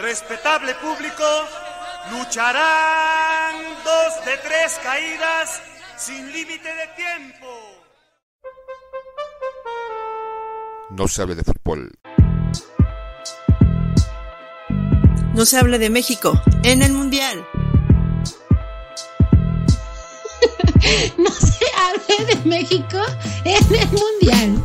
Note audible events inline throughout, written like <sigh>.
respetable público, lucharán dos de tres caídas sin límite de tiempo. No se hable de fútbol. No se hable de México en el Mundial. <laughs> no se hable de México en el Mundial.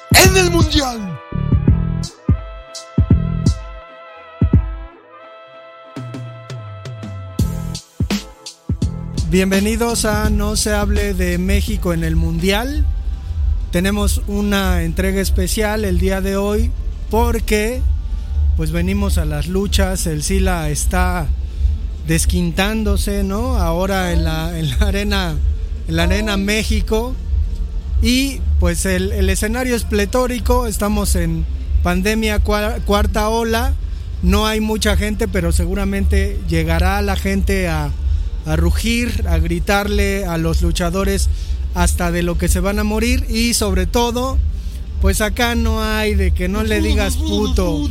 en el Mundial. Bienvenidos a No se hable de México en el Mundial. Tenemos una entrega especial el día de hoy porque pues venimos a las luchas, el Sila está desquintándose, ¿no? Ahora en la, en la arena en la arena México y pues el, el escenario es pletórico, estamos en pandemia cuarta ola, no hay mucha gente, pero seguramente llegará la gente a a rugir, a gritarle a los luchadores hasta de lo que se van a morir y sobre todo, pues acá no hay de que no le digas puto.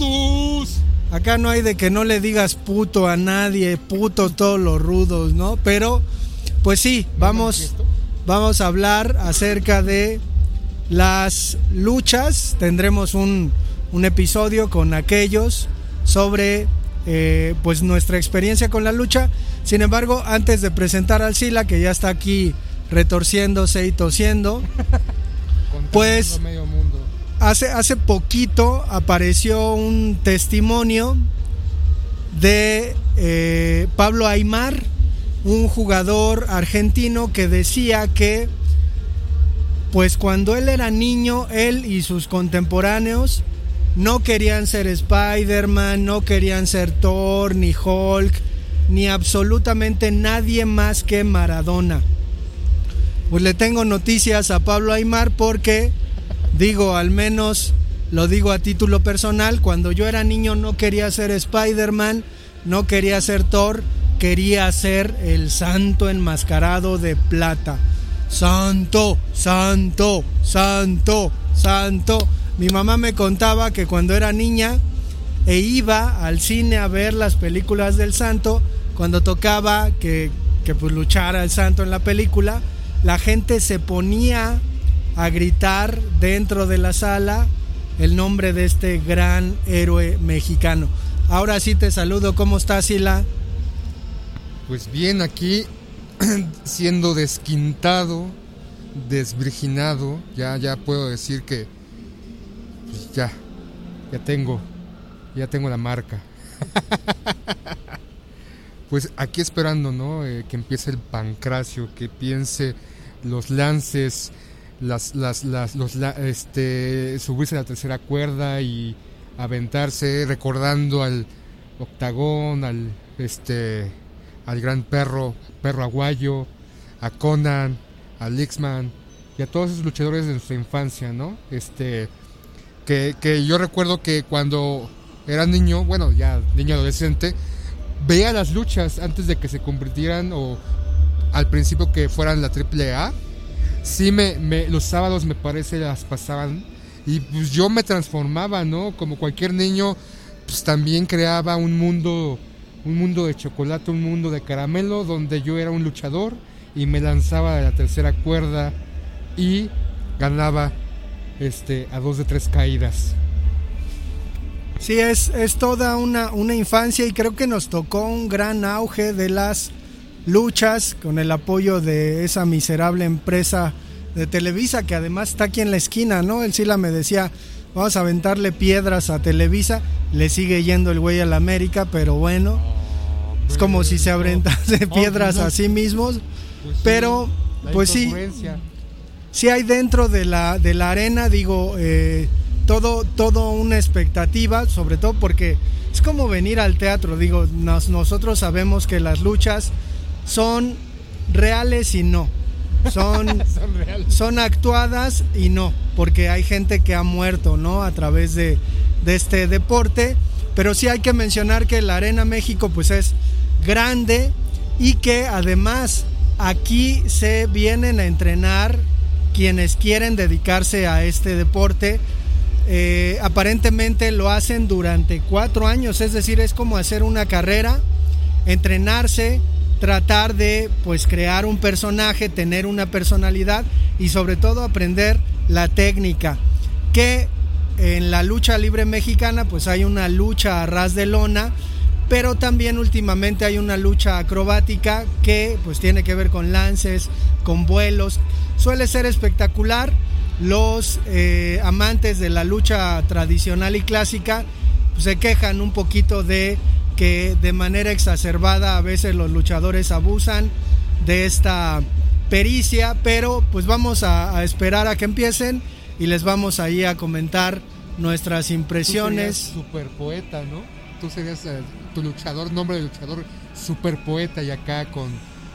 Acá no hay de que no le digas puto a nadie, puto todos los rudos, ¿no? Pero pues sí, vamos vamos a hablar acerca de las luchas, tendremos un, un episodio con aquellos sobre eh, pues nuestra experiencia con la lucha. Sin embargo, antes de presentar al Sila, que ya está aquí retorciéndose y tosiendo, <laughs> pues hace, hace poquito apareció un testimonio de eh, Pablo Aymar, un jugador argentino que decía que pues cuando él era niño, él y sus contemporáneos no querían ser Spider-Man, no querían ser Thor, ni Hulk, ni absolutamente nadie más que Maradona. Pues le tengo noticias a Pablo Aymar porque, digo, al menos lo digo a título personal, cuando yo era niño no quería ser Spider-Man, no quería ser Thor, quería ser el santo enmascarado de plata. Santo, santo, santo, santo. Mi mamá me contaba que cuando era niña e iba al cine a ver las películas del santo, cuando tocaba que, que pues luchara el santo en la película, la gente se ponía a gritar dentro de la sala el nombre de este gran héroe mexicano. Ahora sí te saludo, ¿cómo estás, Sila? Pues bien, aquí <clears throat> siendo desquintado, desvirginado, ya, ya puedo decir que pues ya, ya tengo, ya tengo la marca. <laughs> pues aquí esperando, ¿no? Eh, que empiece el pancracio, que piense los lances, las, las, las, los, este, subirse a la tercera cuerda y aventarse, recordando al octagón, al, este, al gran perro, perro aguayo, a Conan, a Lixman y a todos esos luchadores de nuestra infancia, ¿no? Este, que, yo recuerdo que cuando era niño, bueno, ya niño adolescente, veía las luchas antes de que se convirtieran o al principio que fueran la triple A. Sí, me, me, los sábados me parece las pasaban y pues yo me transformaba, ¿no? Como cualquier niño, pues también creaba un mundo, un mundo de chocolate, un mundo de caramelo, donde yo era un luchador y me lanzaba de la tercera cuerda y ganaba este, a dos de tres caídas. Sí, es, es toda una, una infancia y creo que nos tocó un gran auge de las luchas con el apoyo de esa miserable empresa de Televisa que además está aquí en la esquina, ¿no? El Sila me decía, vamos a aventarle piedras a Televisa, le sigue yendo el güey a la América, pero bueno, es como si se aventase piedras a sí mismos, pues pero pues sí, si hay dentro de la, de la arena, digo, eh, todo, todo una expectativa, sobre todo porque es como venir al teatro. Digo, nosotros sabemos que las luchas son reales y no. Son, <laughs> son, son, actuadas y no, porque hay gente que ha muerto, ¿no? A través de, de este deporte. Pero sí hay que mencionar que la Arena México pues es grande y que además aquí se vienen a entrenar quienes quieren dedicarse a este deporte. Eh, aparentemente lo hacen durante cuatro años, es decir, es como hacer una carrera, entrenarse, tratar de pues crear un personaje, tener una personalidad y sobre todo aprender la técnica. Que en la lucha libre mexicana pues hay una lucha a ras de lona, pero también últimamente hay una lucha acrobática que pues tiene que ver con lances, con vuelos, suele ser espectacular. Los eh, amantes de la lucha tradicional y clásica pues, se quejan un poquito de que de manera exacerbada a veces los luchadores abusan de esta pericia, pero pues vamos a, a esperar a que empiecen y les vamos ahí a comentar nuestras impresiones. Tú super poeta, ¿no? Tú serías eh, tu luchador, nombre de luchador, super poeta y acá con,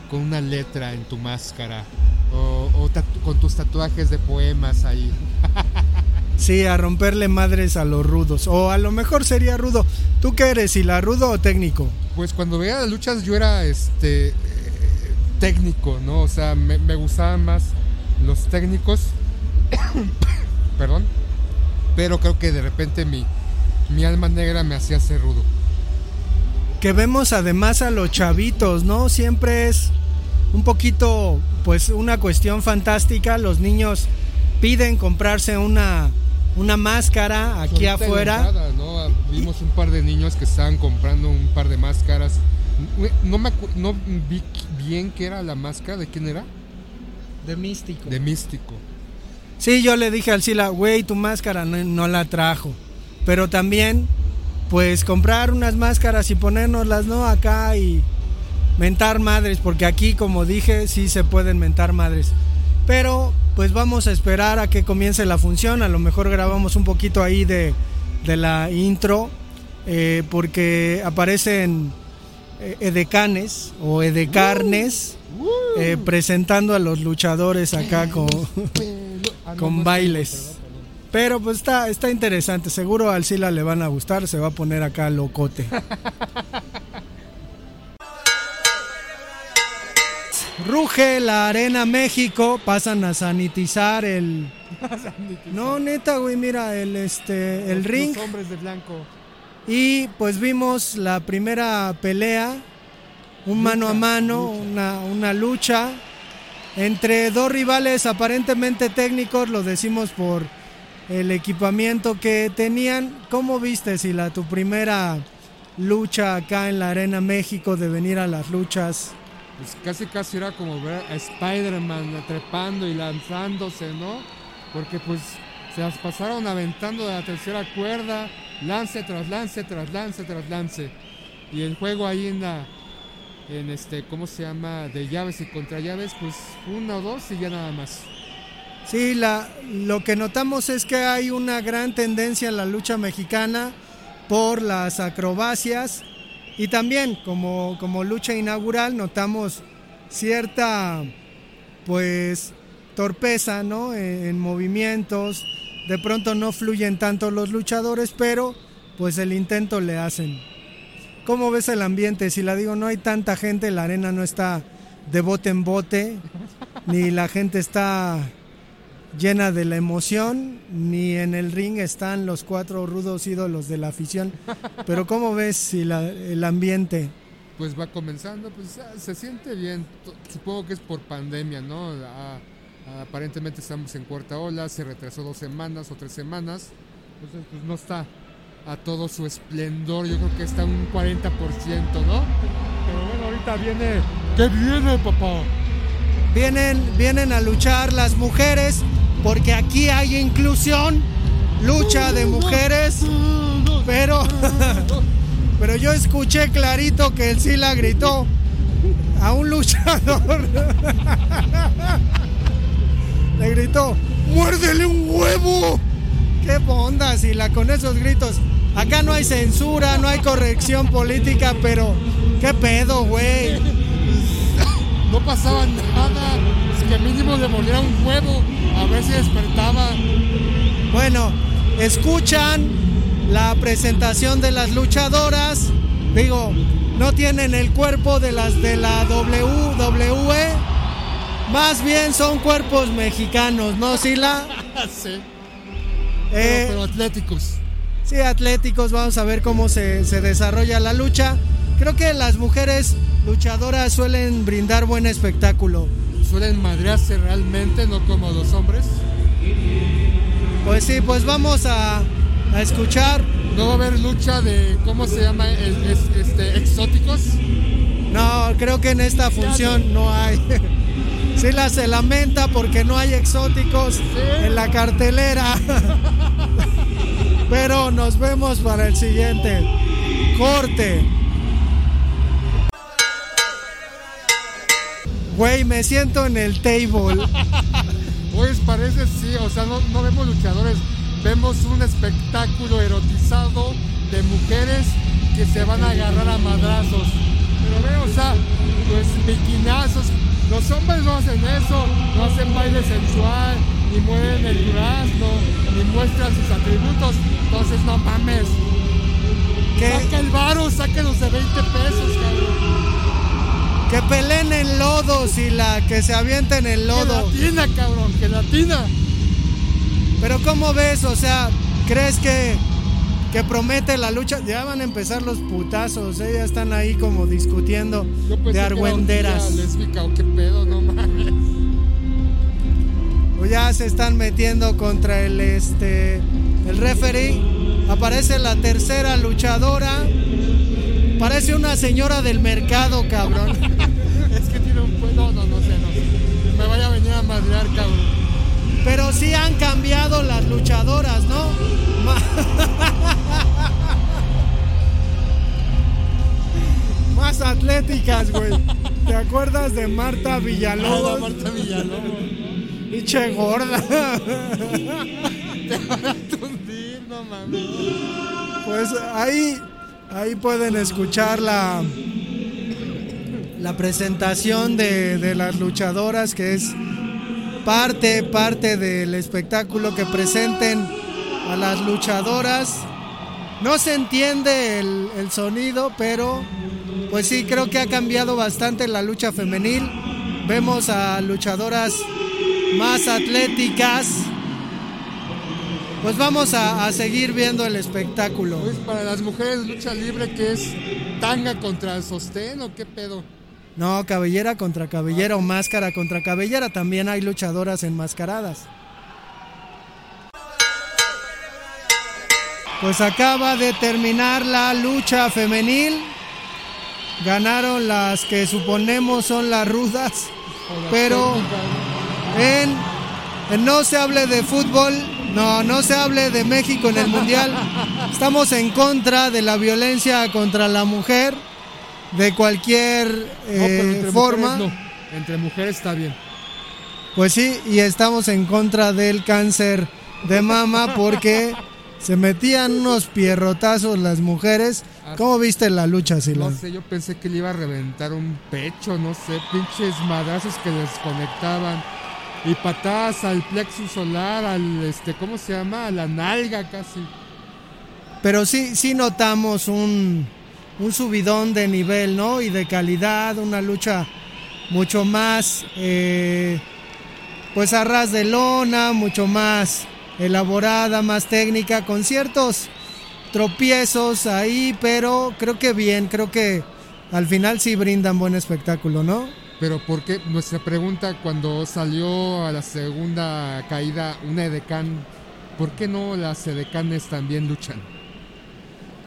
con una letra en tu máscara o, o con tus tatuajes de poemas ahí. <laughs> Sí, a romperle madres a los rudos. O a lo mejor sería rudo. ¿Tú qué eres, la rudo o técnico? Pues cuando veía las luchas yo era este eh, técnico, ¿no? O sea, me, me gustaban más los técnicos. <coughs> Perdón pero creo que de repente mi, mi alma negra me hacía ser rudo. Que vemos además a los chavitos, ¿no? Siempre es un poquito, pues, una cuestión fantástica. Los niños piden comprarse una, una máscara aquí afuera. Entrada, ¿no? Vimos un par de niños que estaban comprando un par de máscaras. No, me no vi bien qué era la máscara, ¿de quién era? De místico. De místico. Sí, yo le dije al Sila, güey, tu máscara no, la trajo. Pero también, pues comprar unas máscaras y ponérnoslas, ¿no? Acá y mentar madres, porque aquí, como dije, sí se pueden mentar madres. Pero, pues vamos a esperar a que comience la función. A lo mejor grabamos un poquito ahí de, de la intro, eh, porque aparecen eh, edecanes o edecarnes eh, presentando a los luchadores acá <laughs> con. Ah, con bailes. Pero pues está, está interesante. Seguro al Sila le van a gustar. Se va a poner acá locote. <laughs> Ruge la Arena México. Pasan a sanitizar el. No, neta, güey, mira, el este. El ring. hombres de blanco. Y pues vimos la primera pelea. Un mano a mano, Una, una lucha entre dos rivales aparentemente técnicos, lo decimos por el equipamiento que tenían. ¿Cómo viste, Sila, tu primera lucha acá en la Arena México de venir a las luchas? Pues casi casi era como ver a Spider-Man trepando y lanzándose, ¿no? Porque pues se las pasaron aventando de la tercera cuerda, lance tras lance, tras lance, tras lance. Y el juego ahí en la, en este, ¿cómo se llama? De llaves y contra llaves, pues una o dos y ya nada más. Sí, la, lo que notamos es que hay una gran tendencia en la lucha mexicana por las acrobacias y también como, como lucha inaugural notamos cierta pues torpeza ¿no? en, en movimientos, de pronto no fluyen tanto los luchadores, pero pues el intento le hacen. ¿Cómo ves el ambiente? Si la digo, no hay tanta gente, la arena no está de bote en bote, ni la gente está llena de la emoción, ni en el ring están los cuatro rudos ídolos de la afición. Pero ¿cómo ves si el ambiente? Pues va comenzando, pues ah, se siente bien. Supongo que es por pandemia, ¿no? Ah, aparentemente estamos en cuarta ola, se retrasó dos semanas o tres semanas, entonces pues no está a todo su esplendor. Yo creo que está un 40%, ¿no? Pero bueno, ahorita viene. ¿Qué viene, papá? Vienen, vienen a luchar las mujeres, porque aquí hay inclusión, lucha de mujeres, pero, <laughs> pero yo escuché clarito que el Sila gritó a un luchador. <laughs> Le gritó, muérdele un huevo ¿Qué onda, Sila, con esos gritos? Acá no hay censura, no hay corrección política, pero ¿qué pedo, güey? No pasaba nada. Es que mínimo le molía un huevo. A ver si despertaba. Bueno, escuchan la presentación de las luchadoras. Digo, no tienen el cuerpo de las de la WWE. Más bien son cuerpos mexicanos, ¿no, Sila? <laughs> sí. Eh, pero, atléticos. Sí, atléticos. Vamos a ver cómo se, se desarrolla la lucha. Creo que las mujeres luchadoras suelen brindar buen espectáculo. Suelen madrearse realmente, no como los hombres. Pues sí, pues vamos a, a escuchar. ¿No va a haber lucha de, ¿cómo se llama? Es, este, exóticos. No, creo que en esta función no hay. <laughs> Sila se lamenta porque no hay exóticos en la cartelera. <laughs> Pero nos vemos para el siguiente corte. Güey, me siento en el table. <laughs> Pues parece sí, o sea, no, no vemos luchadores, vemos un espectáculo erotizado de mujeres que se van a agarrar a madrazos. Pero veo, o sea, pues biquinazos. Los hombres no hacen eso, no hacen baile sensual, ni mueven el durazno, ni muestran sus atributos. Entonces, no mames. ¿Qué? Saca el varo, los de 20 pesos, cabrón. Que peleen en lodo, Sila, que se avienten en lodo. Que latina, cabrón, que latina. Pero ¿cómo ves? O sea, ¿crees que, que promete la lucha? Ya van a empezar los putazos, ¿eh? ya están ahí como discutiendo de argüenderas. lésbica o qué pedo, no mames. O ya se están metiendo contra el este el referee. Aparece la tercera luchadora. Parece una señora del mercado, cabrón. <laughs> cabrón. Pero sí han cambiado las luchadoras, ¿no? <laughs> Más atléticas, güey. ¿Te acuerdas de Marta Villalobos? Ah, Marta Villalobos. <laughs> Pinche gorda. <laughs> Te van a tundir, no mames. Pues ahí Ahí pueden escuchar la, la presentación de, de, las luchadoras, que es parte, parte del espectáculo que presenten a las luchadoras. No se entiende el, el sonido, pero pues sí, creo que ha cambiado bastante la lucha femenil. Vemos a luchadoras más atléticas, pues vamos a, a, seguir viendo el espectáculo. Pues para las mujeres lucha libre que es tanga contra sostén o qué pedo. No, cabellera contra cabellera o máscara contra cabellera. También hay luchadoras enmascaradas. Pues acaba de terminar la lucha femenil. Ganaron las que suponemos son las rudas. Pero en, No se hable de fútbol, no, no se hable de México en el Mundial. Estamos en contra de la violencia contra la mujer, de cualquier eh, no, entre forma. Mujeres no. Entre mujeres está bien. Pues sí, y estamos en contra del cáncer de mama porque se metían unos pierrotazos las mujeres. ¿Cómo viste la lucha, Sila? No sé, yo pensé que le iba a reventar un pecho, no sé, pinches madrazos que les conectaban. Y patadas al plexus solar, al este, ¿cómo se llama? A la nalga casi. Pero sí, sí notamos un, un subidón de nivel, ¿no? Y de calidad, una lucha mucho más, eh, pues a ras de lona, mucho más elaborada, más técnica, con ciertos tropiezos ahí, pero creo que bien, creo que al final sí brindan buen espectáculo, ¿no? Pero ¿por qué? Nuestra pregunta cuando salió a la segunda caída una edecán, ¿por qué no las edecanes también luchan?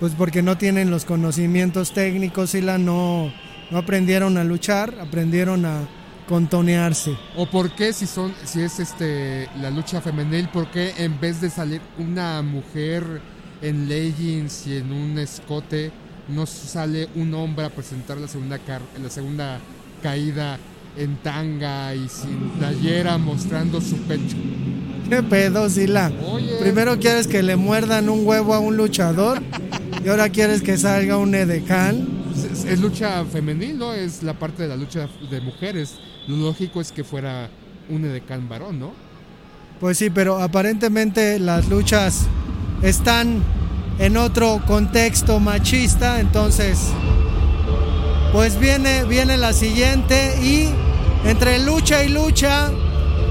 Pues porque no tienen los conocimientos técnicos y la no, no aprendieron a luchar, aprendieron a contonearse. ¿O por qué si son si es este la lucha femenil, por qué en vez de salir una mujer en leggings y en un escote no sale un hombre a presentar la segunda car la segunda caída en tanga y sin playera mostrando su pecho. ¿Qué pedo, Sila? Primero quieres que le muerdan un huevo a un luchador y ahora quieres que salga un edecán. Es, es lucha femenil, ¿no? Es la parte de la lucha de mujeres. Lo lógico es que fuera un edecán varón, ¿no? Pues sí, pero aparentemente las luchas están en otro contexto machista, entonces pues viene viene la siguiente y entre lucha y lucha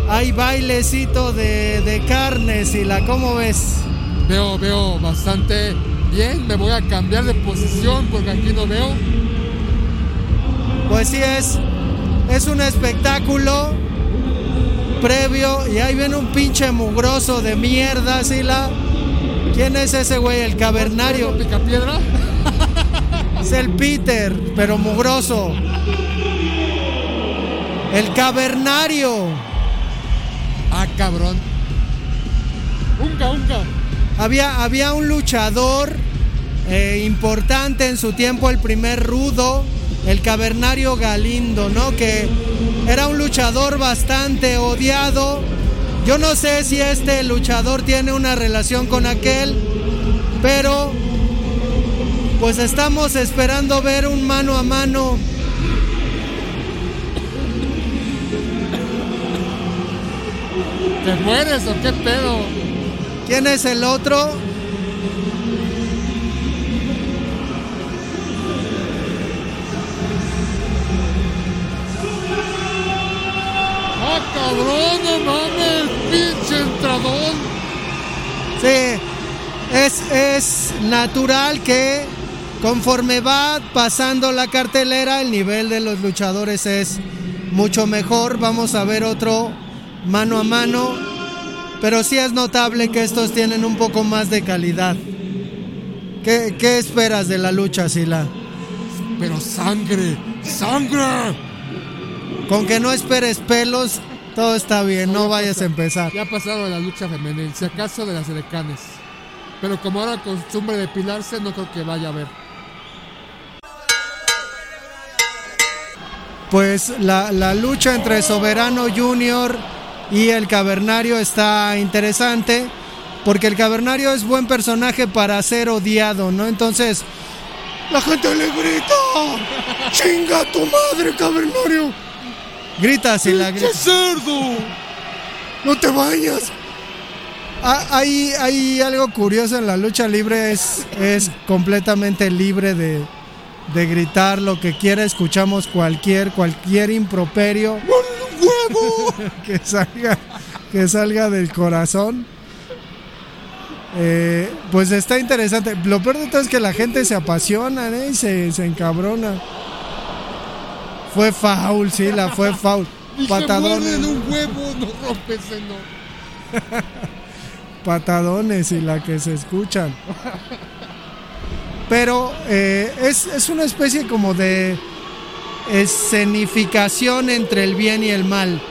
hay bailecito de, de carnes y la cómo ves Veo, veo bastante bien. Me voy a cambiar de posición porque aquí no veo. pues sí es es un espectáculo previo y ahí viene un pinche mugroso de mierda Sila ¿quién es ese güey? el cavernario ¿Pica piedra? <laughs> Es el Peter, pero mugroso. El cavernario. Ah, cabrón. Unca, unca. Había, había un luchador eh, importante en su tiempo, el primer rudo, el cavernario Galindo, ¿no? Que era un luchador bastante odiado. Yo no sé si este luchador tiene una relación con aquel, pero pues estamos esperando ver un mano a mano. ¿Te mueres o qué pedo? ¿Quién es el otro? ¡Ah, cabrón! ¡No mames! ¡Pinche entradón! Sí, es, es natural que conforme va pasando la cartelera, el nivel de los luchadores es mucho mejor. Vamos a ver otro mano a mano, pero sí es notable que estos tienen un poco más de calidad. ¿Qué, qué esperas de la lucha, Sila? Pero sangre, sangre. Con que no esperes pelos, todo está bien, no vayas a empezar. Ya ha pasado la lucha femenil, si acaso de las decanes. Pero como ahora costumbre depilarse, no creo que vaya a haber. Pues la, la lucha entre Soberano Junior y el Cavernario está interesante, porque el Cavernario es buen personaje para ser odiado, ¿no? Entonces, la gente le grita, chinga tu madre, Cavernario. Grita si la grita. cerdo! No te vayas. Ah, Hay, hay algo curioso en la lucha libre, es, es completamente libre de, de gritar lo que quiera, escuchamos cualquier, cualquier improperio ¡Huevo! <laughs> que salga, que salga del corazón. Eh, pues está interesante. Lo peor de todo es que la gente se apasiona ¿eh? y se, se encabrona. Fue foul, sí, la fue foul. <laughs> Patadones. un huevo, no. <laughs> patadones y la que se escuchan. Pero eh, es, es una especie como de escenificación entre el bien y el mal.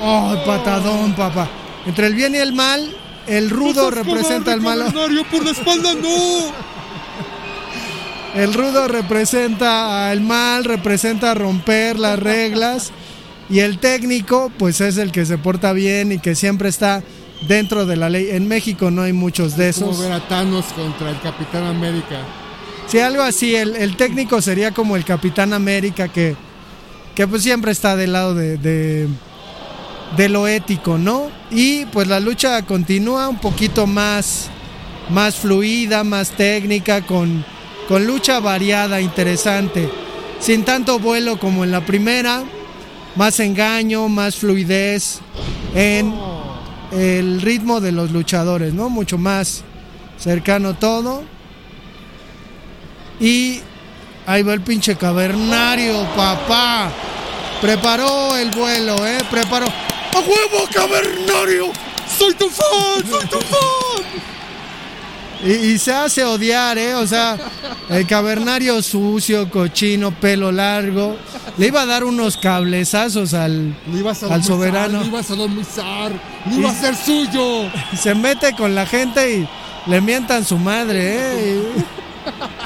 Oh, patadón, papá. Entre el bien y el mal, el rudo representa el malo. Por la espalda, no! <laughs> El rudo representa al mal, representa romper las reglas. Y el técnico, pues es el que se porta bien y que siempre está dentro de la ley. En México no hay muchos de Como esos. ver a Thanos contra el Capitán América. Si algo así, el, el técnico sería como el Capitán América que, que pues siempre está del lado de, de, de lo ético, ¿no? Y pues la lucha continúa un poquito más, más fluida, más técnica, con, con lucha variada, interesante. Sin tanto vuelo como en la primera, más engaño, más fluidez en el ritmo de los luchadores, ¿no? Mucho más cercano todo. Y ahí va el pinche cavernario, papá. Preparó el vuelo, ¿eh? Preparó. ¡A huevo, cavernario! ¡Soy tu fan! ¡Soy tu fan! Y, y se hace odiar, ¿eh? O sea, el cavernario sucio, cochino, pelo largo. Le iba a dar unos cablezazos al, a al soberano. Lo ibas a domizar. Lo iba a hacer suyo. <laughs> Se mete con la gente y le mientan su madre, ¿eh? Y-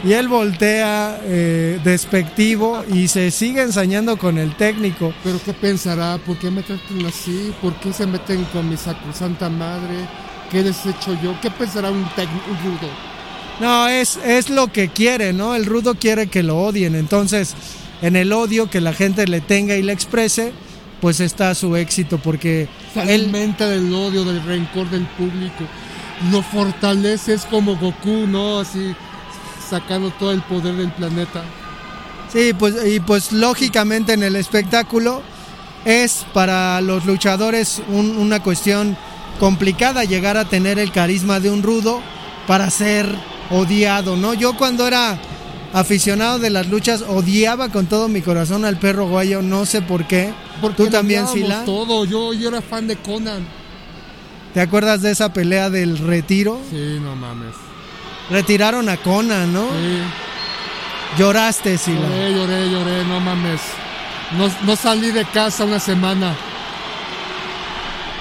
<laughs> Y él voltea eh, despectivo y se sigue ensañando con el técnico. Pero ¿qué pensará? ¿Por qué me tratan así? ¿Por qué se meten con mi sacrosanta madre? ¿Qué les he hecho yo? ¿Qué pensará un, un rudo? No, es, es lo que quiere, ¿no? El rudo quiere que lo odien. Entonces, en el odio que la gente le tenga y le exprese, pues está su éxito porque Se él alimenta del odio, del rencor del público. Lo fortalece, es como Goku, ¿no? Así sacando todo el poder del planeta. Sí, pues y pues lógicamente en el espectáculo es para los luchadores un- una cuestión complicada llegar a tener el carisma de un rudo para ser odiado, ¿no? Yo cuando era aficionado de las luchas odiaba con todo mi corazón al perro guayo, no sé por qué. Porque ¿Tú también, Sila? todo. Yo, yo era fan de Conan. ¿Te acuerdas de esa pelea del retiro? Sí, no mames. Retiraron a Conan, ¿no? Sí. Lloraste, Sila. Lloré, lloré, lloré, no mames. No, no salí de casa una semana.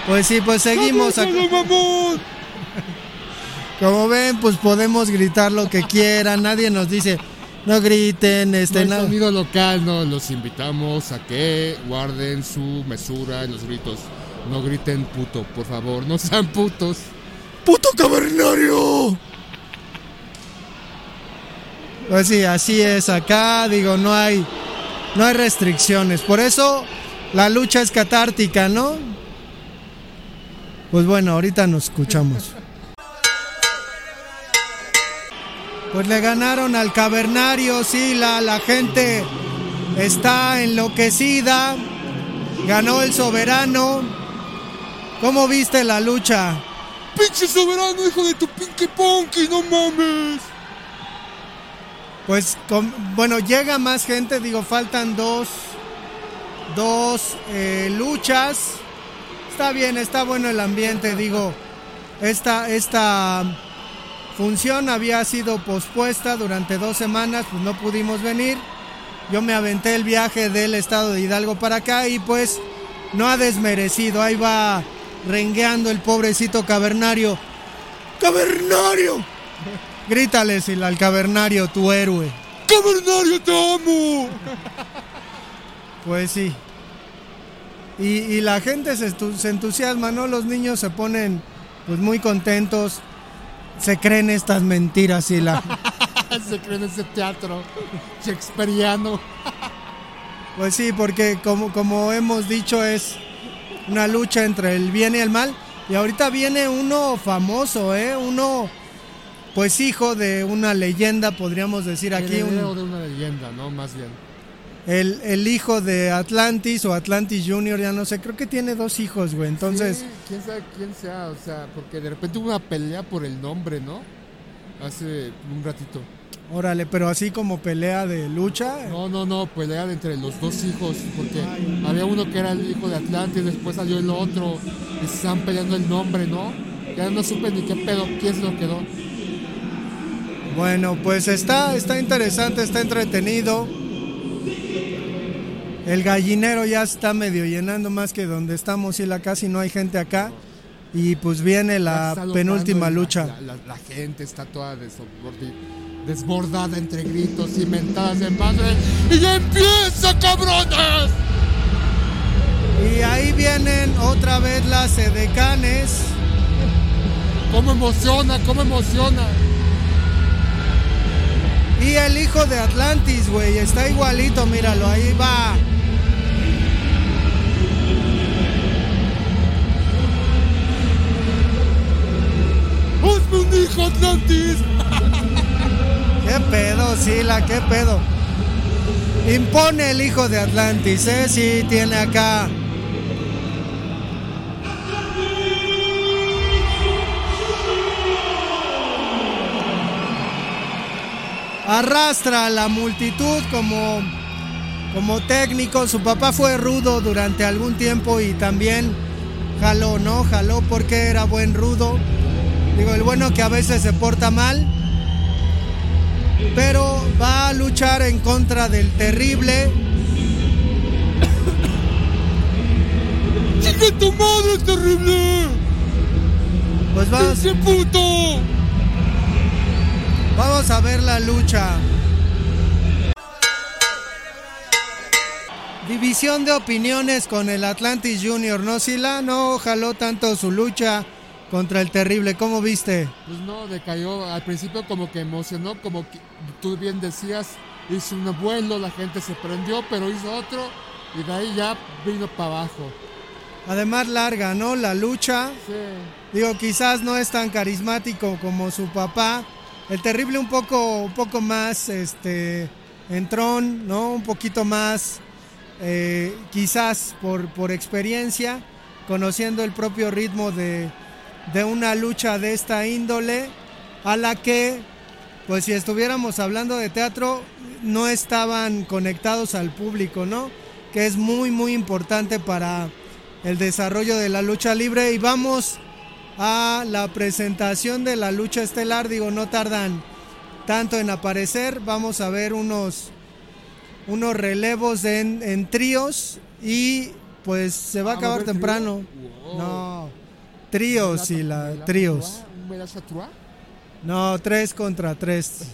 Pues sí, pues seguimos. Como ven, pues podemos gritar lo que quieran, nadie nos dice, no griten, No este, hay na- sonido local, no, los invitamos a que guarden su mesura en los gritos. No griten puto, por favor, no sean putos. ¡Puto cavernario! Pues sí, así es acá, digo, no hay, no hay restricciones, por eso la lucha es catártica, ¿no? Pues bueno, ahorita nos escuchamos. Pues le ganaron al cavernario, sí, la, la gente está enloquecida. Ganó el soberano. ¿Cómo viste la lucha? ¡Pinche soberano, hijo de tu pinky ponky, no mames! Pues bueno, llega más gente, digo, faltan dos, dos eh, luchas. Está bien, está bueno el ambiente, digo. Esta, esta función había sido pospuesta durante dos semanas, pues no pudimos venir. Yo me aventé el viaje del estado de Hidalgo para acá y pues no ha desmerecido. Ahí va rengueando el pobrecito cavernario. ¡Cavernario! Grítale, Sila, al cavernario, tu héroe. ¡Cavernario, te amo! Pues sí. Y, y la gente se, entusiasma, ¿no? Los niños se ponen pues muy contentos. Se creen estas mentiras, Sila. <laughs> Se cree en ese teatro shakespeariano. <laughs> Pues sí, porque como, como hemos dicho es una lucha entre el bien y el mal. Y ahorita viene uno famoso, ¿eh? Uno, pues hijo de una leyenda, podríamos decir aquí. un- de una leyenda, ¿no? Más bien. el, el hijo de Atlantis o Atlantis Junior, ya no sé, creo que tiene dos hijos, güey. Entonces, Sí, quién sabe quién sea, o sea, porque de repente hubo una pelea por el nombre, ¿no? Hace un ratito. órale, pero así como pelea de lucha. No, no, no, pelea entre los dos hijos, porque había uno que era el hijo de Atlantis, después salió el otro, y se estaban peleando el nombre, ¿no? Ya no supe ni qué pedo, quién se lo quedó. Bueno, pues está, está interesante, está entretenido. El gallinero ya está medio llenando más que donde estamos y la casi no hay gente acá. Y pues viene la penúltima lucha. La, la- la gente está toda desbordada entre gritos y mentadas de madre. ¡Y ya empieza, cabrones! Y ahí vienen otra vez las edecanes. ¿Cómo emociona? ¿Cómo emociona? Y el hijo de Atlantis, güey, está igualito, míralo, ahí va. ¡Hazme un hijo, Atlantis! <laughs> ¿Qué pedo, Sila? ¿Qué pedo? Impone el hijo de Atlantis, ¿eh? Sí, tiene acá. Arrastra a la multitud como, como técnico. Su papá fue rudo durante algún tiempo y también jaló, ¿no? Jaló porque era buen rudo. Digo, el bueno que a veces se porta mal pero va a luchar en contra del terrible. ¡Chica tu madre, terrible! Pues va, ¡Ese puto! Vamos a ver la lucha. División de opiniones con el Atlantis Junior, ¿no? Sila no jaló tanto su lucha contra el terrible. ¿Cómo viste? Pues no, decayó. Al principio como que emocionó, como que tú bien decías, hizo un vuelo, la gente se prendió, pero hizo otro y de ahí ya vino para abajo. Además larga, ¿no? La lucha. Sí. Digo, quizás no es tan carismático como su papá. El terrible un poco, un poco más, este, entrón, ¿no? Un poquito más, eh, quizás por, por experiencia, conociendo el propio ritmo de, de una lucha de esta índole, a la que, pues si estuviéramos hablando de teatro, no estaban conectados al público, ¿no? Que es muy, muy importante para el desarrollo de la lucha libre. Y vamos a la presentación de la lucha estelar. Digo, no tardan tanto en aparecer. Vamos a ver unos, unos relevos en, en tríos y pues se va a Ah, acabar ¿va a haber temprano. Wow. No, tríos y la tríos. No, tres contra tres.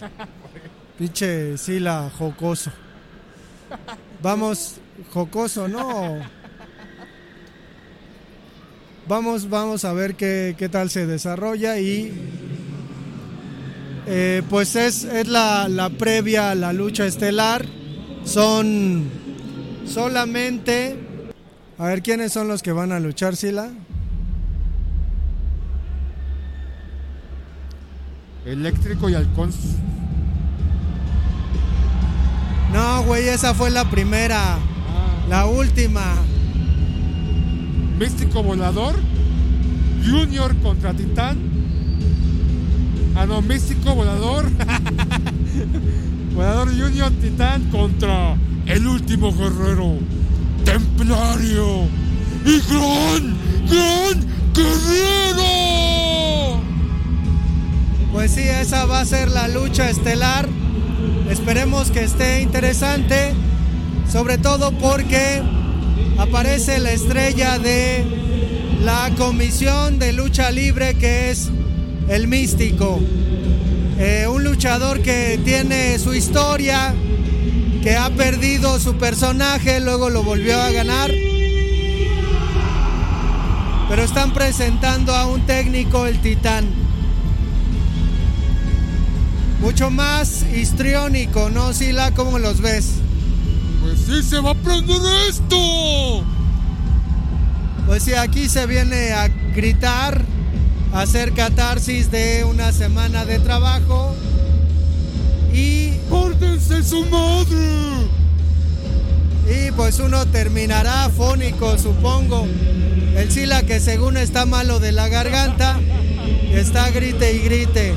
Pinche Sila jocoso. Vamos, jocoso, ¿no? Vamos, vamos a ver qué, qué tal se desarrolla y eh, pues es, es la, la previa a la lucha estelar. Son solamente... A ver, ¿quiénes son los que van a luchar, Sila? Eléctrico y halcón. No, güey, esa fue la primera. Ah, La última. Místico volador. Junior contra Titán. Ah, Místico volador. <laughs> volador Junior Titán contra el último guerrero. Templario. Y gran, gran guerrero. Pues sí, esa va a ser la lucha estelar. Esperemos que esté interesante, sobre todo porque aparece la estrella de la comisión de lucha libre que es el místico. Eh, un luchador que tiene su historia, que ha perdido su personaje, luego lo volvió a ganar. Pero están presentando a un técnico, el titán mucho más histriónico, ¿no, Sila? ¿Cómo los ves? Pues sí, se va a prender esto. Pues sí, aquí se viene a gritar, a hacer catarsis de una semana de trabajo y, ¡Córtense su madre! y pues uno terminará afónico, supongo. El Sila que según está malo de la garganta, está grite y grite.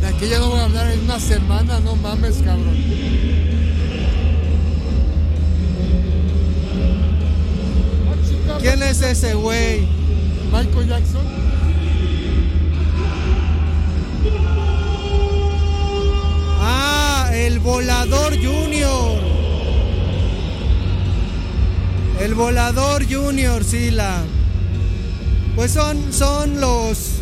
De aquí ya no voy a hablar en una semana, no mames, cabrón. ¿Quién es ese güey? Michael Jackson. Ah, el volador junior. El volador junior, Sila. Pues son, son los,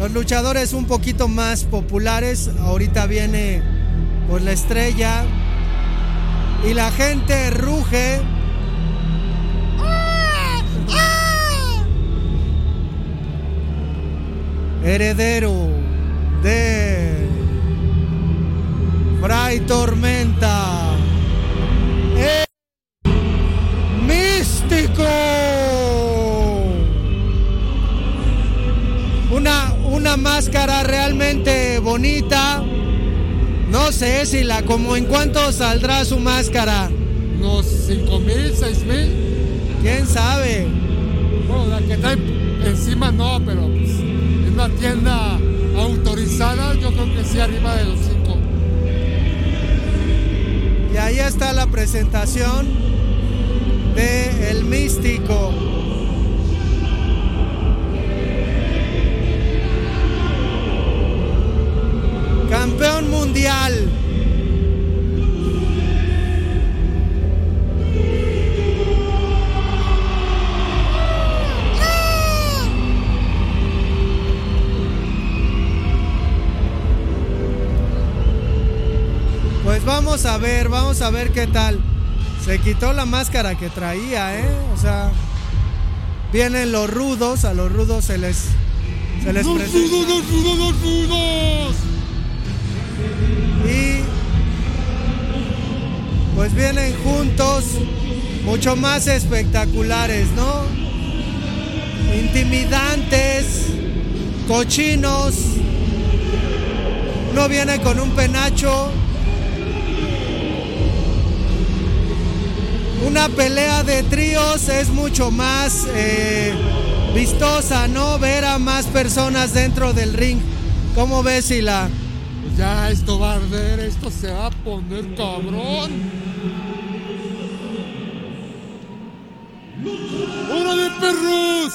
los luchadores un poquito más populares. Ahorita viene pues la estrella. Y la gente ruge. Heredero de Fray Tormenta. El místico. Una, una máscara realmente bonita. No sé si la como en cuánto saldrá su máscara. Unos 5 mil, 6 mil. ¿Quién sabe? Bueno, la que está encima no, pero tienda autorizada, yo creo que sí, arriba de los 5. Y ahí está la presentación de El Místico. Campeón mundial. Vamos a ver, vamos a ver qué tal. Se quitó la máscara que traía, ¿eh? O sea, vienen los rudos, a los rudos se les se les ¡Los presenta. rudos, los rudos, los rudos! y pues vienen juntos mucho más espectaculares, ¿no? Intimidantes, cochinos. Uno viene con un penacho. Una pelea de tríos es mucho más eh, vistosa, ¿no? Ver a más personas dentro del ring. ¿Cómo ves, Sila? Ya esto va a arder, esto se va a poner cabrón. ¡Órale, perros!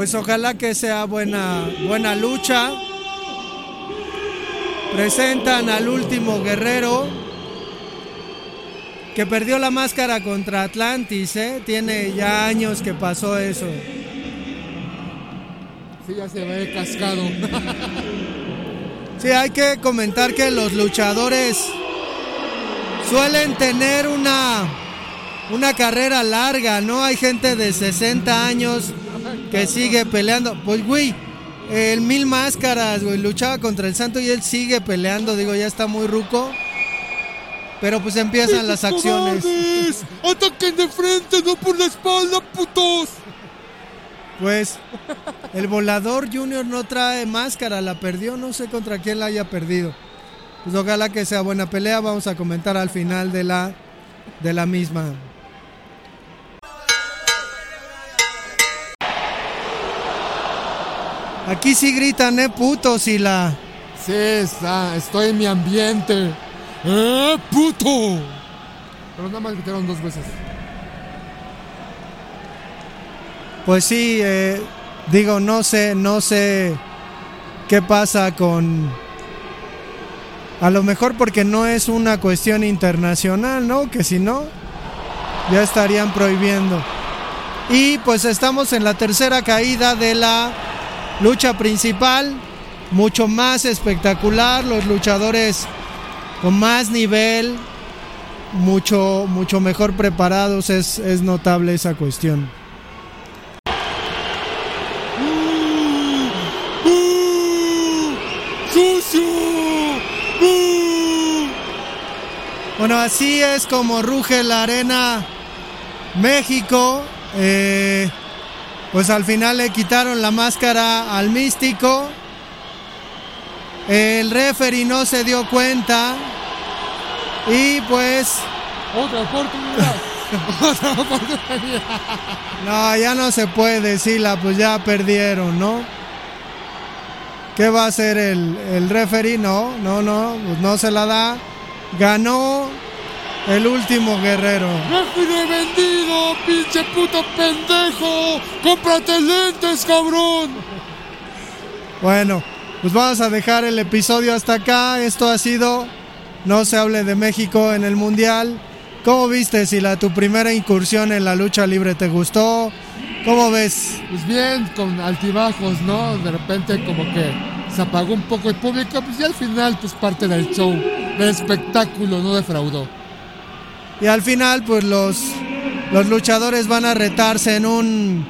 Pues ojalá que sea buena, buena lucha. Presentan al último guerrero que perdió la máscara contra Atlantis, ¿eh? Tiene ya años que pasó eso. Sí, ya se ve cascado. Sí, hay que comentar que los luchadores suelen tener una, una carrera larga, ¿no? Hay gente de 60 años que sigue peleando. Pues, güey, el Mil Máscaras, güey, luchaba contra el Santo y él sigue peleando. Digo, ya está muy ruco. Pero pues empiezan las acciones. ¡Cobardes! ¡Ataquen de frente, no por la espalda, putos! Pues el volador Junior no trae máscara, la perdió, no sé contra quién la haya perdido. Pues ojalá que sea buena pelea, vamos a comentar al final de la, de la misma. Aquí sí gritan, eh, putos y la... Sí, está, estoy en mi ambiente. ¡Eh, puto! Pero nada más gritaron dos veces. Pues sí, eh, digo, no sé, no sé qué pasa con... A lo mejor porque no es una cuestión internacional, ¿no? Que si no, ya estarían prohibiendo. Y pues estamos en la tercera caída de la lucha principal, mucho más espectacular, los luchadores con más nivel, mucho, mucho mejor preparados, es, es notable esa cuestión. Bueno, así es como ruge la arena México. Eh, pues al final le quitaron la máscara al místico. El referee no se dio cuenta. Y pues, Otra oportunidad. <laughs> Otra oportunidad. no, ya no se puede, Sila, pues ya perdieron, ¿no? ¿Qué va a hacer el, el referee? No, no, no, pues no se la da. Ganó el último guerrero. ¡Referee vendido, pinche puto pendejo! ¡Cómprate lentes, cabrón! Bueno, pues vamos a dejar el episodio hasta acá. Esto ha sido No se hable de México en el Mundial. ¿Cómo viste si la tu primera incursión en la lucha libre te gustó? ¿Cómo ves? Pues bien, con altibajos, ¿no? De repente como que se apagó un poco el público, pues ya al final pues parte del show, del espectáculo, no defraudó. Y al final, pues los, los luchadores van a retarse en un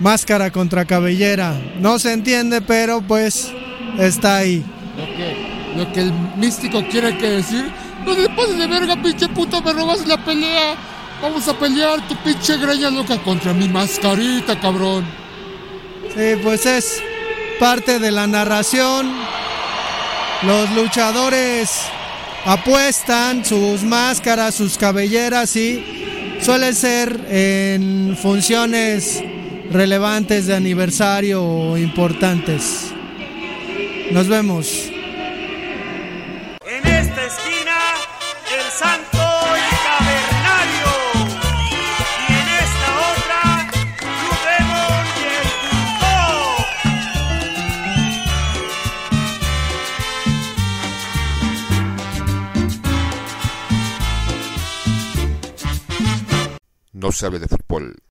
máscara contra cabellera. No se entiende, pero pues está ahí. Lo que, lo que el místico quiere que decir, no te pases de verga, pinche puto, me robas la pelea. Vamos a pelear tu pinche greña loca contra mi mascarita, cabrón. Sí, pues es parte de la narración. Los luchadores apuestan sus máscaras, sus cabelleras y suele ser en funciones relevantes de aniversario o importantes. Nos vemos. Sabe de fútbol.